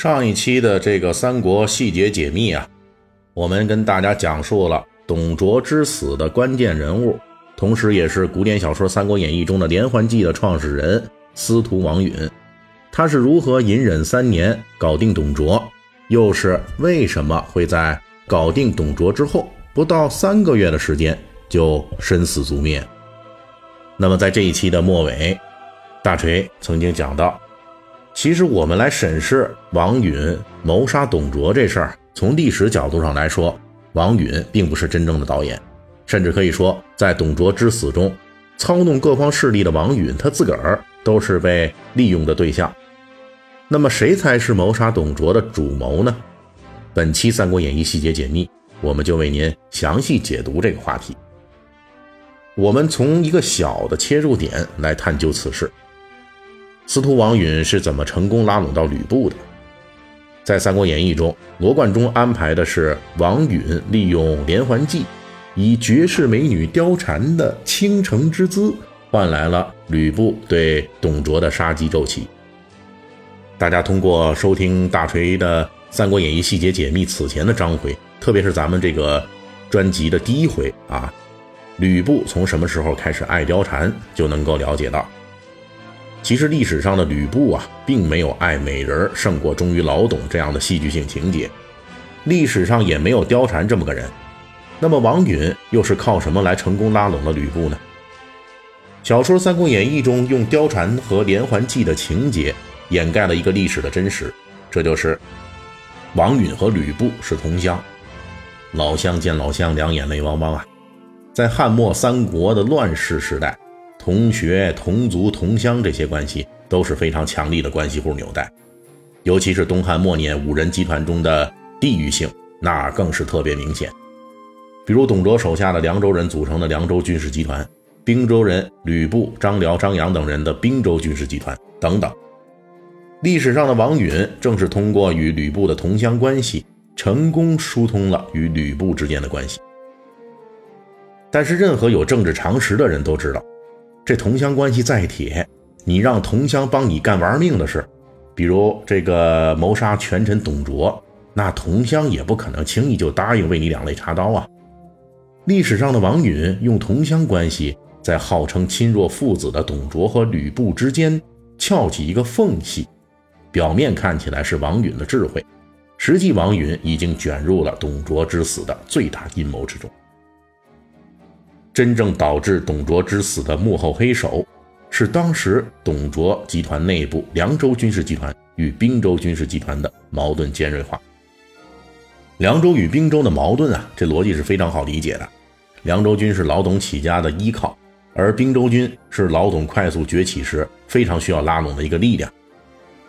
上一期的这个三国细节解密啊，我们跟大家讲述了董卓之死的关键人物，同时也是古典小说《三国演义》中的连环计的创始人司徒王允。他是如何隐忍三年搞定董卓，又是为什么会在搞定董卓之后不到三个月的时间就身死族灭？那么在这一期的末尾，大锤曾经讲到。其实我们来审视王允谋杀董卓这事儿，从历史角度上来说，王允并不是真正的导演，甚至可以说，在董卓之死中，操弄各方势力的王允他自个儿都是被利用的对象。那么谁才是谋杀董卓的主谋呢？本期《三国演义》细节解密，我们就为您详细解读这个话题。我们从一个小的切入点来探究此事。司徒王允是怎么成功拉拢到吕布的？在《三国演义》中，罗贯中安排的是王允利用连环计，以绝世美女貂蝉的倾城之姿，换来了吕布对董卓的杀机骤起。大家通过收听大锤的《三国演义》细节解密此前的章回，特别是咱们这个专辑的第一回啊，吕布从什么时候开始爱貂蝉，就能够了解到。其实历史上的吕布啊，并没有爱美人胜过忠于老董这样的戏剧性情节，历史上也没有貂蝉这么个人。那么王允又是靠什么来成功拉拢了吕布呢？小说《三国演义》中用貂蝉和连环计的情节掩盖了一个历史的真实，这就是王允和吕布是同乡，老乡见老乡，两眼泪汪汪啊！在汉末三国的乱世时代。同学、同族、同乡这些关系都是非常强力的关系户纽带，尤其是东汉末年五人集团中的地域性，那更是特别明显。比如董卓手下的凉州人组成的凉州军事集团，滨州人吕布、张辽、张扬等人的滨州军事集团等等。历史上的王允正是通过与吕布的同乡关系，成功疏通了与吕布之间的关系。但是，任何有政治常识的人都知道。这同乡关系再铁，你让同乡帮你干玩命的事，比如这个谋杀权臣董卓，那同乡也不可能轻易就答应为你两肋插刀啊。历史上的王允用同乡关系，在号称亲若父子的董卓和吕布之间撬起一个缝隙，表面看起来是王允的智慧，实际王允已经卷入了董卓之死的最大阴谋之中。真正导致董卓之死的幕后黑手，是当时董卓集团内部凉州军事集团与滨州军事集团的矛盾尖锐化。凉州与滨州的矛盾啊，这逻辑是非常好理解的。凉州军是老董起家的依靠，而滨州军是老董快速崛起时非常需要拉拢的一个力量。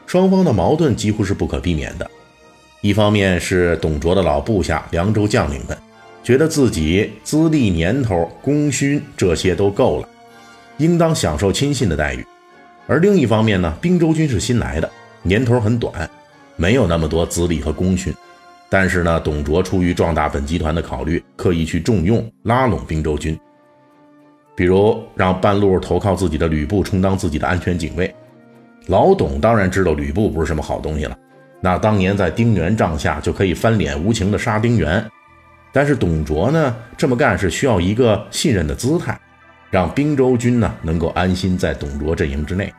双方的矛盾几乎是不可避免的。一方面是董卓的老部下凉州将领们。觉得自己资历、年头、功勋这些都够了，应当享受亲信的待遇。而另一方面呢，滨州军是新来的，年头很短，没有那么多资历和功勋。但是呢，董卓出于壮大本集团的考虑，刻意去重用、拉拢滨州军，比如让半路投靠自己的吕布充当自己的安全警卫。老董当然知道吕布不是什么好东西了，那当年在丁原帐下就可以翻脸无情的杀丁原。但是董卓呢，这么干是需要一个信任的姿态，让滨州军呢能够安心在董卓阵营之内。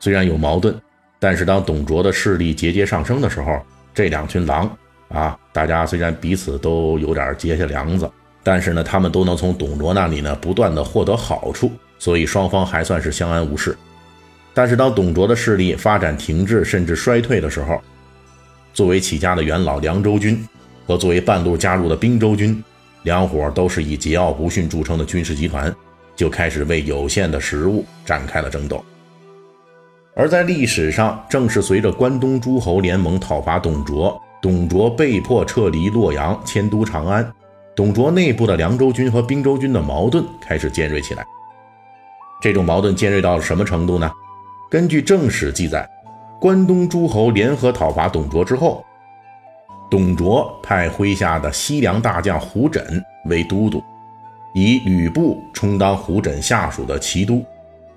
虽然有矛盾，但是当董卓的势力节节上升的时候，这两群狼啊，大家虽然彼此都有点结下梁子，但是呢，他们都能从董卓那里呢不断的获得好处，所以双方还算是相安无事。但是当董卓的势力发展停滞甚至衰退的时候，作为起家的元老凉州军。和作为半路加入的滨州军，两伙都是以桀骜不驯著称的军事集团，就开始为有限的食物展开了争斗。而在历史上，正是随着关东诸侯联盟讨伐董卓，董卓被迫撤离洛阳，迁都长安，董卓内部的凉州军和滨州军的矛盾开始尖锐起来。这种矛盾尖锐到了什么程度呢？根据正史记载，关东诸侯联合讨伐董卓之后，董卓派麾下的西凉大将胡轸为都督，以吕布充当胡轸下属的骑都。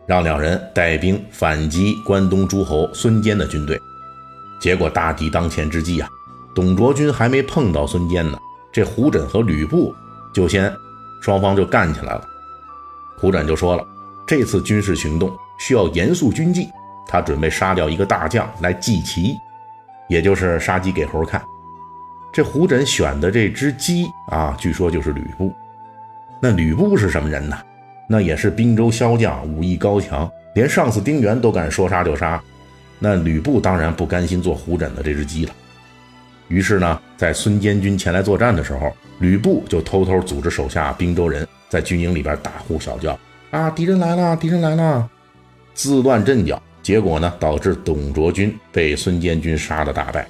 让两人带兵反击关东诸侯孙坚的军队，结果大敌当前之际啊，董卓军还没碰到孙坚呢，这胡轸和吕布就先双方就干起来了。胡轸就说了，这次军事行动需要严肃军纪，他准备杀掉一个大将来祭旗，也就是杀鸡给猴看。这胡轸选的这只鸡啊，据说就是吕布。那吕布是什么人呢？那也是滨州骁将，武艺高强，连上司丁原都敢说杀就杀。那吕布当然不甘心做胡轸的这只鸡了。于是呢，在孙坚军前来作战的时候，吕布就偷偷组织手下滨州人在军营里边大呼小叫：“啊，敌人来了，敌人来了！”自乱阵脚，结果呢，导致董卓军被孙坚军杀的大败。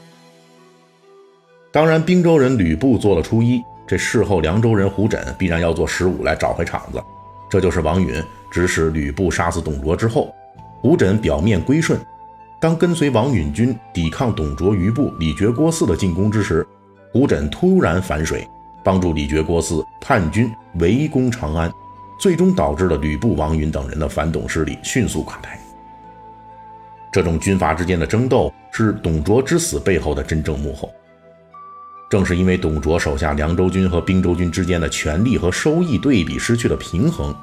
当然，滨州人吕布做了初一，这事后凉州人胡轸必然要做十五来找回场子。这就是王允指使吕布杀死董卓之后，胡轸表面归顺。当跟随王允军抵抗董卓余部李傕郭汜的进攻之时，胡轸突然反水，帮助李傕郭汜叛军围攻长安，最终导致了吕布、王允等人的反董势力迅速垮台。这种军阀之间的争斗是董卓之死背后的真正幕后。正是因为董卓手下凉州军和并州军之间的权力和收益对比失去了平衡，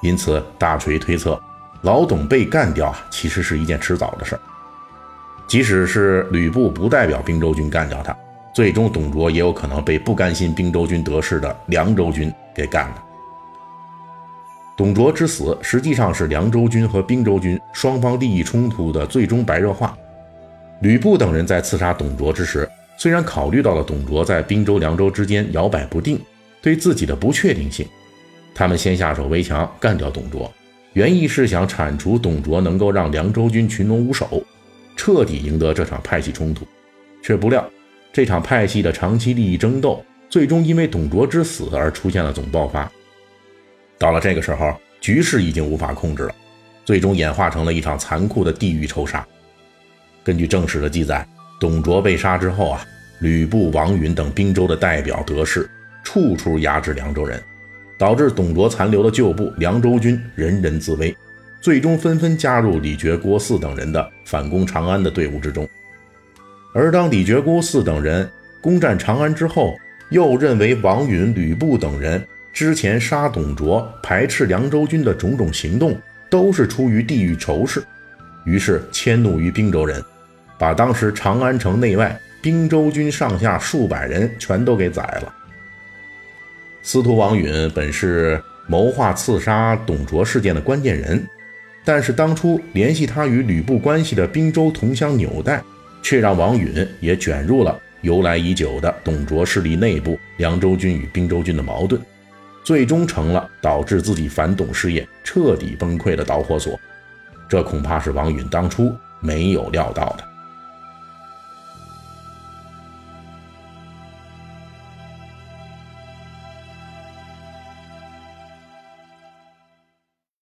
因此大锤推测，老董被干掉啊，其实是一件迟早的事儿。即使是吕布不代表并州军干掉他，最终董卓也有可能被不甘心并州军得势的凉州军给干了。董卓之死实际上是凉州军和并州军双方利益冲突的最终白热化。吕布等人在刺杀董卓之时。虽然考虑到了董卓在滨州、凉州之间摇摆不定，对自己的不确定性，他们先下手为强，干掉董卓，原意是想铲除董卓，能够让凉州军群龙无首，彻底赢得这场派系冲突。却不料，这场派系的长期利益争斗，最终因为董卓之死而出现了总爆发。到了这个时候，局势已经无法控制了，最终演化成了一场残酷的地狱仇杀。根据正史的记载。董卓被杀之后啊，吕布、王允等并州的代表得势，处处压制凉州人，导致董卓残留的旧部凉州军人人自危，最终纷纷加入李傕、郭汜等人的反攻长安的队伍之中。而当李傕、郭汜等人攻占长安之后，又认为王允、吕布等人之前杀董卓、排斥凉州军的种种行动都是出于地域仇视，于是迁怒于并州人。把当时长安城内外并州军上下数百人全都给宰了。司徒王允本是谋划刺杀董卓事件的关键人，但是当初联系他与吕布关系的兵州同乡纽带，却让王允也卷入了由来已久的董卓势力内部凉州军与兵州军的矛盾，最终成了导致自己反董事业彻底崩溃的导火索。这恐怕是王允当初没有料到的。